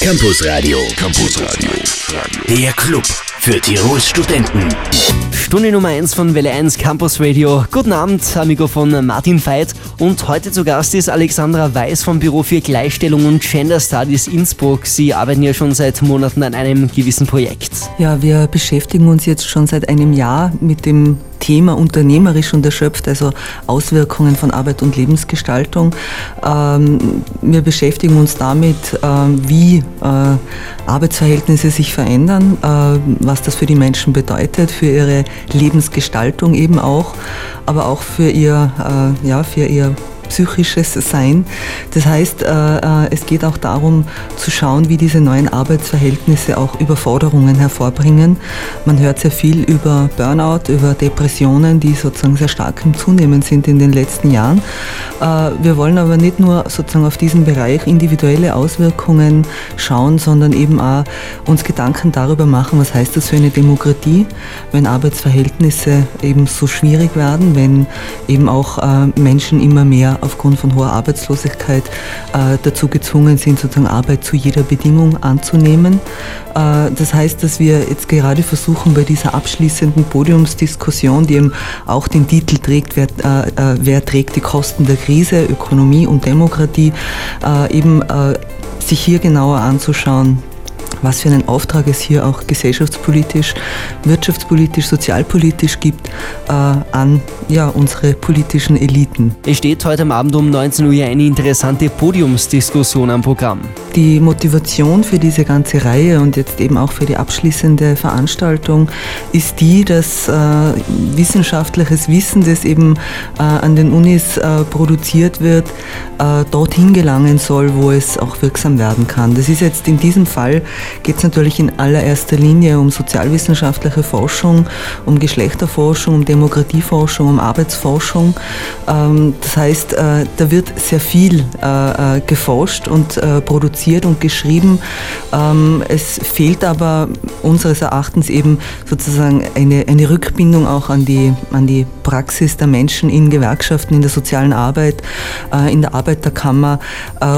Campus Radio. Campus Radio. Der Club für Tirols Studenten. Stunde Nummer 1 von Welle 1 Campus Radio. Guten Abend, amigo von Martin Veit. Und heute zu Gast ist Alexandra Weiß vom Büro für Gleichstellung und Gender Studies Innsbruck. Sie arbeiten ja schon seit Monaten an einem gewissen Projekt. Ja, wir beschäftigen uns jetzt schon seit einem Jahr mit dem Thema unternehmerisch und erschöpft, also Auswirkungen von Arbeit und Lebensgestaltung. Ähm, wir beschäftigen uns damit, ähm, wie äh, Arbeitsverhältnisse sich verändern, äh, was das für die Menschen bedeutet, für ihre Lebensgestaltung eben auch, aber auch für ihr, äh, ja, für ihr psychisches Sein. Das heißt, äh, äh, es geht auch darum zu schauen, wie diese neuen Arbeitsverhältnisse auch Überforderungen hervorbringen. Man hört sehr viel über Burnout, über Depressionen, die sozusagen sehr stark im Zunehmen sind in den letzten Jahren. Äh, wir wollen aber nicht nur sozusagen auf diesen Bereich individuelle Auswirkungen schauen, sondern eben auch uns Gedanken darüber machen, was heißt das für eine Demokratie, wenn Arbeitsverhältnisse eben so schwierig werden, wenn eben auch Menschen immer mehr aufgrund von hoher Arbeitslosigkeit äh, dazu gezwungen sind, sozusagen Arbeit zu jeder Bedingung anzunehmen. Äh, das heißt, dass wir jetzt gerade versuchen, bei dieser abschließenden Podiumsdiskussion, die eben auch den Titel trägt, wer, äh, wer trägt die Kosten der Krise, Ökonomie und Demokratie, eben sich hier genauer anzuschauen, was für einen Auftrag es hier auch gesellschaftspolitisch, wirtschaftspolitisch, sozialpolitisch gibt äh, an ja, unsere politischen Eliten. Es steht heute am Abend um 19 Uhr eine interessante Podiumsdiskussion am Programm. Die Motivation für diese ganze Reihe und jetzt eben auch für die abschließende Veranstaltung ist die, dass äh, wissenschaftliches Wissen, das eben äh, an den Unis äh, produziert wird, äh, dorthin gelangen soll, wo es auch wirksam werden kann. Das ist jetzt in diesem Fall geht es natürlich in allererster Linie um sozialwissenschaftliche Forschung, um Geschlechterforschung, um Demokratieforschung, um Arbeitsforschung. Ähm, das heißt, äh, da wird sehr viel äh, äh, geforscht und produziert und geschrieben. Ähm, es fehlt aber unseres Erachtens eben sozusagen eine, eine Rückbindung auch an die, an die Praxis der Menschen in Gewerkschaften, in der sozialen Arbeit, in der Arbeiterkammer.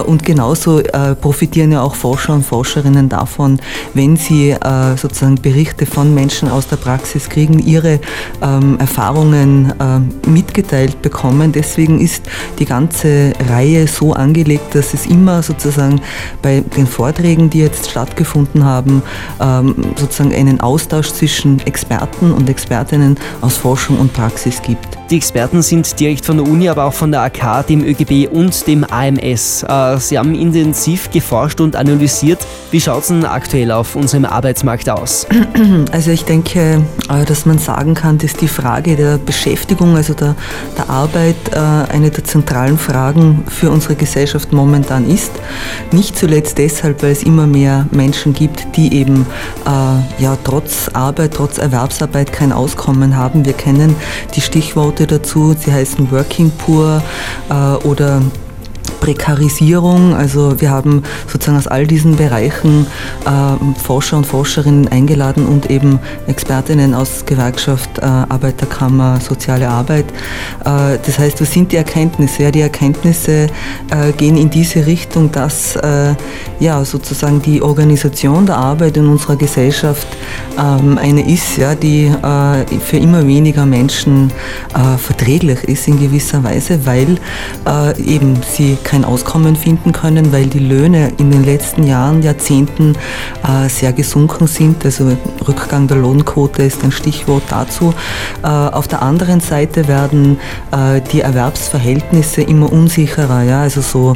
Und genauso profitieren ja auch Forscher und Forscherinnen davon, davon, wenn sie äh, sozusagen Berichte von Menschen aus der Praxis kriegen, ihre ähm, Erfahrungen äh, mitgeteilt bekommen. Deswegen ist die ganze Reihe so angelegt, dass es immer sozusagen bei den Vorträgen, die jetzt stattgefunden haben, ähm, sozusagen einen Austausch zwischen Experten und Expertinnen aus Forschung und Praxis gibt. Die Experten sind direkt von der Uni, aber auch von der AK, dem ÖGB und dem AMS. Äh, sie haben intensiv geforscht und analysiert. Wie schaut es denn aktuell auf unserem Arbeitsmarkt aus? Also ich denke, äh, dass man sagen kann, dass die Frage der Beschäftigung, also der, der Arbeit, äh, eine der zentralen Fragen für unsere Gesellschaft momentan ist. Nicht zuletzt deshalb, weil es immer mehr Menschen gibt, die eben ja, trotz Arbeit, trotz Erwerbsarbeit kein Auskommen haben. Wir kennen die Stichworte Worte dazu. Sie heißen Working Poor äh, oder Prekarisierung. Also wir haben sozusagen aus all diesen Bereichen äh, Forscher und Forscherinnen eingeladen und eben Expertinnen aus Gewerkschaft, äh, Arbeiterkammer, soziale Arbeit. Äh, das heißt, was sind die Erkenntnisse? Ja, die Erkenntnisse äh, gehen in diese Richtung, dass äh, ja, sozusagen die Organisation der Arbeit in unserer Gesellschaft ähm, eine ist, ja, die äh, für immer weniger Menschen verträglich ist in gewisser Weise, weil eben sie kein Auskommen finden können, weil die Löhne in den letzten Jahren, Jahrzehnten äh, sehr gesunken sind. Also Rückgang der Lohnquote ist ein Stichwort dazu. Äh, auf der anderen Seite werden äh, die Erwerbsverhältnisse immer unsicherer. Ja? Also so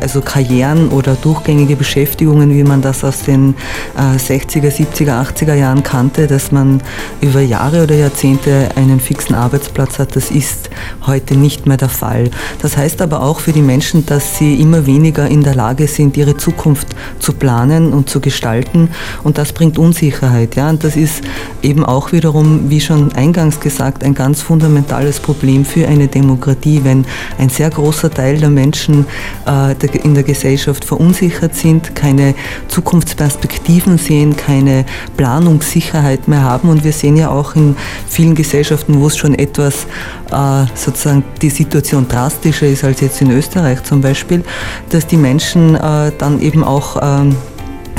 also Karrieren oder durchgängige Beschäftigungen, wie man das aus den 60er, 70er, 80er Jahren kannte, dass man über Jahre oder Jahrzehnte einen fixen Arbeitsplatz hat, das ist heute nicht mehr der Fall. Das heißt aber auch für die Menschen, Menschen, dass sie immer weniger in der Lage sind, ihre Zukunft zu planen und zu gestalten. Und das bringt Unsicherheit. Ja? Und das ist eben auch wiederum, wie schon eingangs gesagt, ein ganz fundamentales Problem für eine Demokratie, wenn ein sehr großer Teil der Menschen äh, in der Gesellschaft verunsichert sind, keine Zukunftsperspektiven sehen, keine Planungssicherheit mehr haben. Und wir sehen ja auch in vielen Gesellschaften, wo es schon etwas äh, sozusagen die Situation drastischer ist als jetzt in Österreich zum Beispiel, dass die Menschen äh, dann eben auch ähm,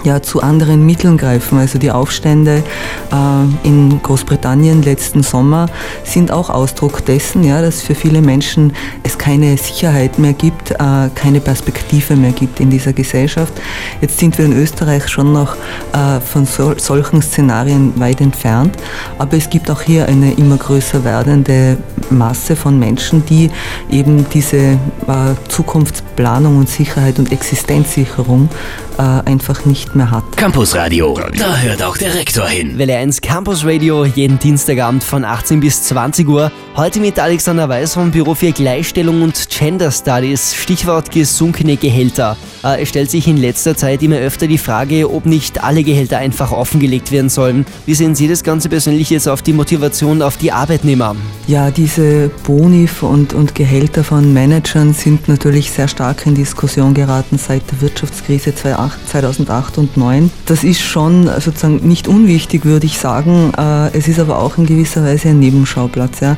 ja, zu anderen Mitteln greifen. Also die Aufstände äh, in Großbritannien letzten Sommer sind auch Ausdruck dessen, ja, dass für viele Menschen es keine Sicherheit mehr gibt, äh, keine Perspektive mehr gibt in dieser Gesellschaft. Jetzt sind wir in Österreich schon noch äh, von sol solchen Szenarien weit entfernt, aber es gibt auch hier eine immer größer werdende Masse von Menschen, die eben diese äh, Zukunftsplanung und Sicherheit und Existenzsicherung äh, einfach nicht mehr hat. Campus Radio, da hört auch der Rektor hin. Welle 1 Campus Radio, jeden Dienstagabend von 18 bis 20 Uhr. Heute mit Alexander Weiß vom Büro für Gleichstellung und Gender Studies. Stichwort gesunkene Gehälter. Äh, es stellt sich in letzter Zeit immer öfter die Frage, ob nicht alle Gehälter einfach offengelegt werden sollen. Wie sehen Sie das Ganze persönlich jetzt auf die Motivation auf die Arbeitnehmer? Ja, diese Boni und, und Gehälter von Managern sind natürlich sehr stark in Diskussion geraten seit der Wirtschaftskrise 2008 und 2009. Das ist schon sozusagen nicht unwichtig, würde ich sagen. Äh, es ist aber auch in gewisser Weise ein Nebenschauplatz. Ja.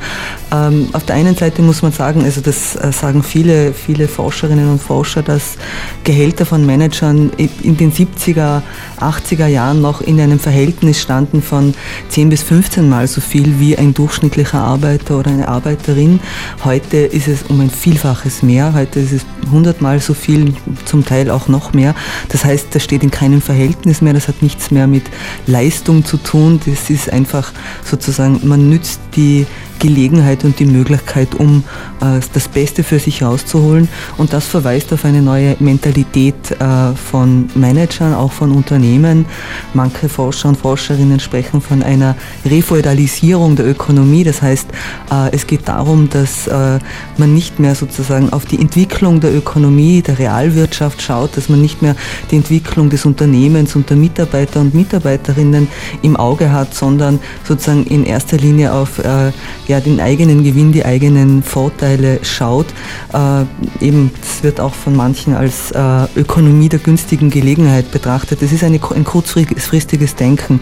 Ähm, auf der einen Seite muss man sagen, also das äh, sagen viele, viele Forscherinnen und Forscher, dass Gehälter von Managern in den 70er, 80er Jahren noch in einem Verhältnis standen von 10 bis 15 Mal so viel wie ein durchschnittlicher Arbeiter oder eine Arbeiterin. Heute ist es um ein Vielfaches mehr. Heute ist es 100 Mal so viel, zum Teil auch noch mehr. Das heißt, das steht in keinem Verhältnis mehr. Das hat nichts mehr mit Leistung zu tun. Das ist einfach sozusagen, man nützt die Gelegenheit und die Möglichkeit, um äh, das Beste für sich rauszuholen. Und das verweist auf eine neue Mentalität äh, von Managern, auch von Unternehmen. Manche Forscher und Forscherinnen sprechen von einer Refeudalisierung der Ökonomie. Das heißt, äh, es geht darum, dass äh, man nicht mehr sozusagen auf die Entwicklung der Ökonomie, der Realwirtschaft schaut, dass man nicht mehr die Entwicklung des Unternehmens und der Mitarbeiter und Mitarbeiterinnen im Auge hat, sondern sozusagen in erster Linie auf äh, ja, den eigenen Gewinn, die eigenen Vorteile schaut. Äh, eben, das wird auch von manchen als äh, Ökonomie der günstigen Gelegenheit betrachtet. Das ist eine, ein kurzfristiges Denken,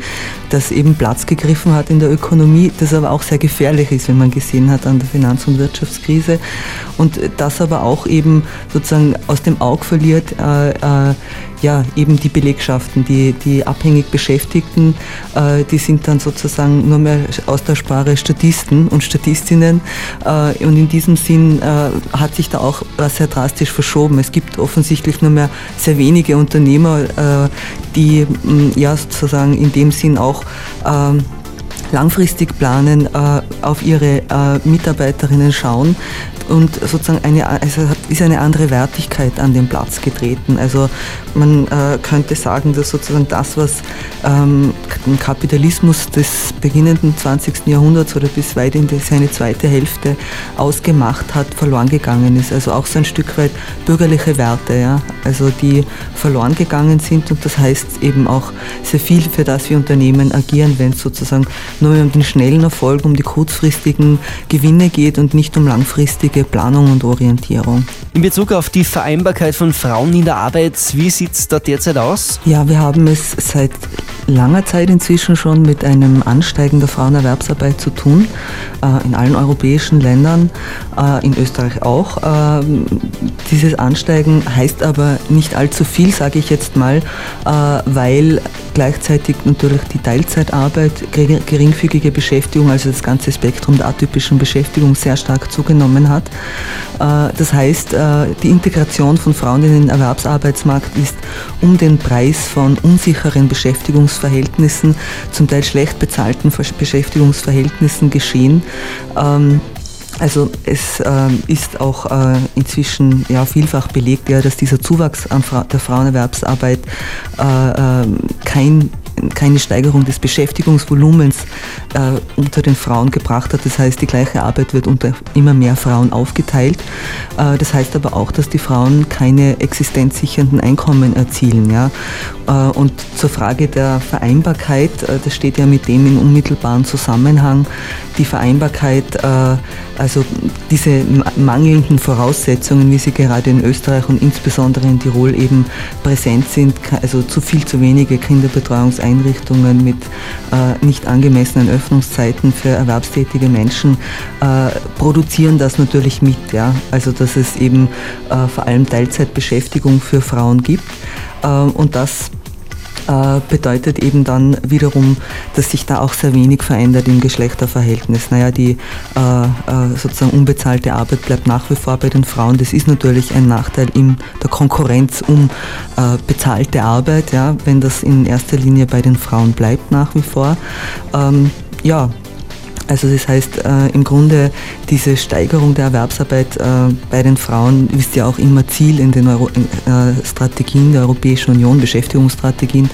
das eben Platz gegriffen hat in der Ökonomie, das aber auch sehr gefährlich ist, wenn man gesehen hat an der Finanz- und Wirtschaftskrise. Und das aber auch eben sozusagen aus dem Auge verliert, äh, äh ja, eben die Belegschaften, die, die abhängig Beschäftigten, äh, die sind dann sozusagen nur mehr austauschbare Statisten und Statistinnen. Äh, und in diesem Sinn äh, hat sich da auch was sehr drastisch verschoben. Es gibt offensichtlich nur mehr sehr wenige Unternehmer, äh, die ja sozusagen in dem Sinn auch ähm, langfristig planen, äh, auf ihre äh, Mitarbeiterinnen schauen und sozusagen eine, also ist eine andere Wertigkeit an den Platz getreten. Also man äh, könnte sagen, dass sozusagen das, was ähm, den Kapitalismus des beginnenden 20. Jahrhunderts oder bis weit in seine zweite Hälfte ausgemacht hat, verloren gegangen ist. Also auch so ein Stück weit bürgerliche Werte, ja? also die verloren gegangen sind und das heißt eben auch sehr viel, für das wir Unternehmen agieren, wenn es sozusagen nur um den schnellen Erfolg, um die kurzfristigen Gewinne geht und nicht um langfristige Planung und Orientierung. In Bezug auf die Vereinbarkeit von Frauen in der Arbeit, wie sieht es da derzeit aus? Ja, wir haben es seit langer Zeit inzwischen schon mit einem Ansteigen der Frauenerwerbsarbeit zu tun, äh, in allen europäischen Ländern, äh, in Österreich auch. Äh, dieses Ansteigen heißt aber nicht allzu viel, sage ich jetzt mal, weil gleichzeitig natürlich die Teilzeitarbeit, geringfügige Beschäftigung, also das ganze Spektrum der atypischen Beschäftigung sehr stark zugenommen hat. Das heißt, die Integration von Frauen in den Erwerbsarbeitsmarkt ist um den Preis von unsicheren Beschäftigungsverhältnissen, zum Teil schlecht bezahlten Beschäftigungsverhältnissen geschehen. Ähm, also es äh, ist auch äh, inzwischen ja, vielfach belegt, ja, dass dieser Zuwachs der Frauenerwerbsarbeit äh, ähm, kein keine Steigerung des Beschäftigungsvolumens äh, unter den Frauen gebracht hat. Das heißt, die gleiche Arbeit wird unter immer mehr Frauen aufgeteilt. Äh, das heißt aber auch, dass die Frauen keine existenzsichernden Einkommen erzielen. Ja? Äh, und zur Frage der Vereinbarkeit, äh, das steht ja mit dem in unmittelbaren Zusammenhang, die Vereinbarkeit, äh, also diese mangelnden Voraussetzungen, wie sie gerade in Österreich und insbesondere in Tirol eben präsent sind, also zu viel, zu wenige Kinderbetreuungseinrichtungen mit äh, nicht angemessenen Öffnungszeiten für erwerbstätige Menschen, äh, produzieren das natürlich mit. Ja? Also dass es eben vor allem Teilzeitbeschäftigung für Frauen gibt. und das äh, bedeutet eben dann wiederum, dass sich da auch sehr wenig verändert im Geschlechterverhältnis. Naja, die äh, äh, sozusagen unbezahlte Arbeit bleibt nach wie vor bei den Frauen. Das ist natürlich ein Nachteil in der Konkurrenz um äh, bezahlte Arbeit, ja, wenn das in erster Linie bei den Frauen bleibt nach wie vor. Ähm, ja, also das heißt äh, im Grunde diese Steigerung der Erwerbsarbeit äh, bei den Frauen ist ja auch immer Ziel in den Euro äh, Strategien der Europäischen Union, Beschäftigungsstrategien.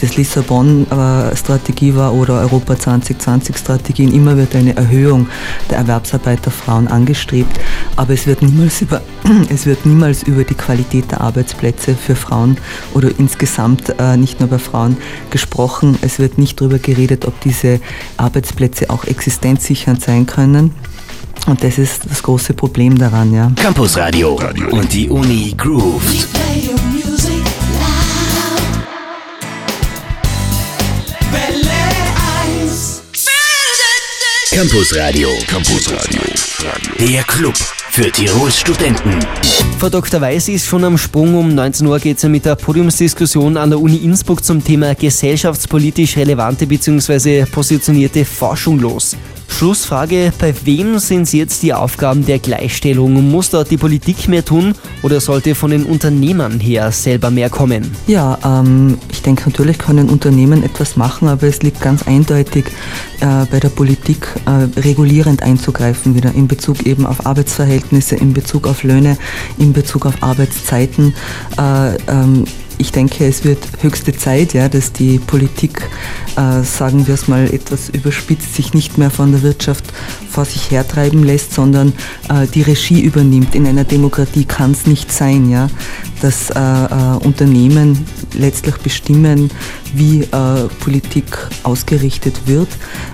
Das Lissabon-Strategie war oder Europa 2020-Strategien. Immer wird eine Erhöhung der Erwerbsarbeit der Frauen angestrebt, aber es wird niemals über, es wird niemals über die Qualität der Arbeitsplätze für Frauen oder insgesamt äh, nicht nur bei Frauen gesprochen. Es wird nicht darüber geredet, ob diese Arbeitsplätze auch existenzsichernd sein können. Und das ist das große Problem daran, ja. Campus Radio und die Uni Groove. Campus Radio. Campus Radio. Der Club für Tirols Studenten. Frau Dr. Weiß ist schon am Sprung. Um 19 Uhr geht es mit der Podiumsdiskussion an der Uni Innsbruck zum Thema gesellschaftspolitisch relevante bzw. positionierte Forschung los. Schlussfrage, bei wem sind jetzt die Aufgaben der Gleichstellung? Muss dort die Politik mehr tun oder sollte von den Unternehmern her selber mehr kommen? Ja, ähm, ich denke natürlich können Unternehmen etwas machen, aber es liegt ganz eindeutig äh, bei der Politik äh, regulierend einzugreifen wieder in Bezug eben auf Arbeitsverhältnisse, in Bezug auf Löhne, in Bezug auf Arbeitszeiten. Äh, ähm, ich denke, es wird höchste Zeit, ja, dass die Politik, äh, sagen wir es mal etwas überspitzt, sich nicht mehr von der Wirtschaft vor sich hertreiben lässt, sondern äh, die Regie übernimmt. In einer Demokratie kann es nicht sein, ja, dass äh, äh, Unternehmen letztlich bestimmen, wie äh, Politik ausgerichtet wird.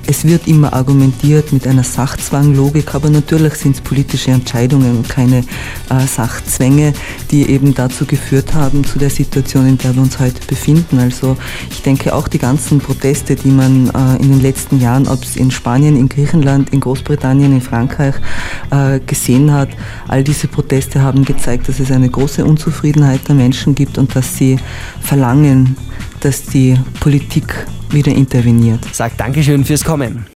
Es wird immer argumentiert mit einer Sachzwanglogik, aber natürlich sind es politische Entscheidungen und keine äh, Sachzwänge, die eben dazu geführt haben, zu der Situation, in der wir uns heute befinden. Also ich denke auch die ganzen Proteste, die man äh, in den letzten Jahren, ob es in Spanien, in Griechenland, in Großbritannien, in Frankreich äh, gesehen hat, all diese Proteste haben gezeigt, dass es eine große Unzufriedenheit der Menschen gibt und dass sie verlangen, dass die Politik wieder interveniert. Sagt Dankeschön fürs Kommen.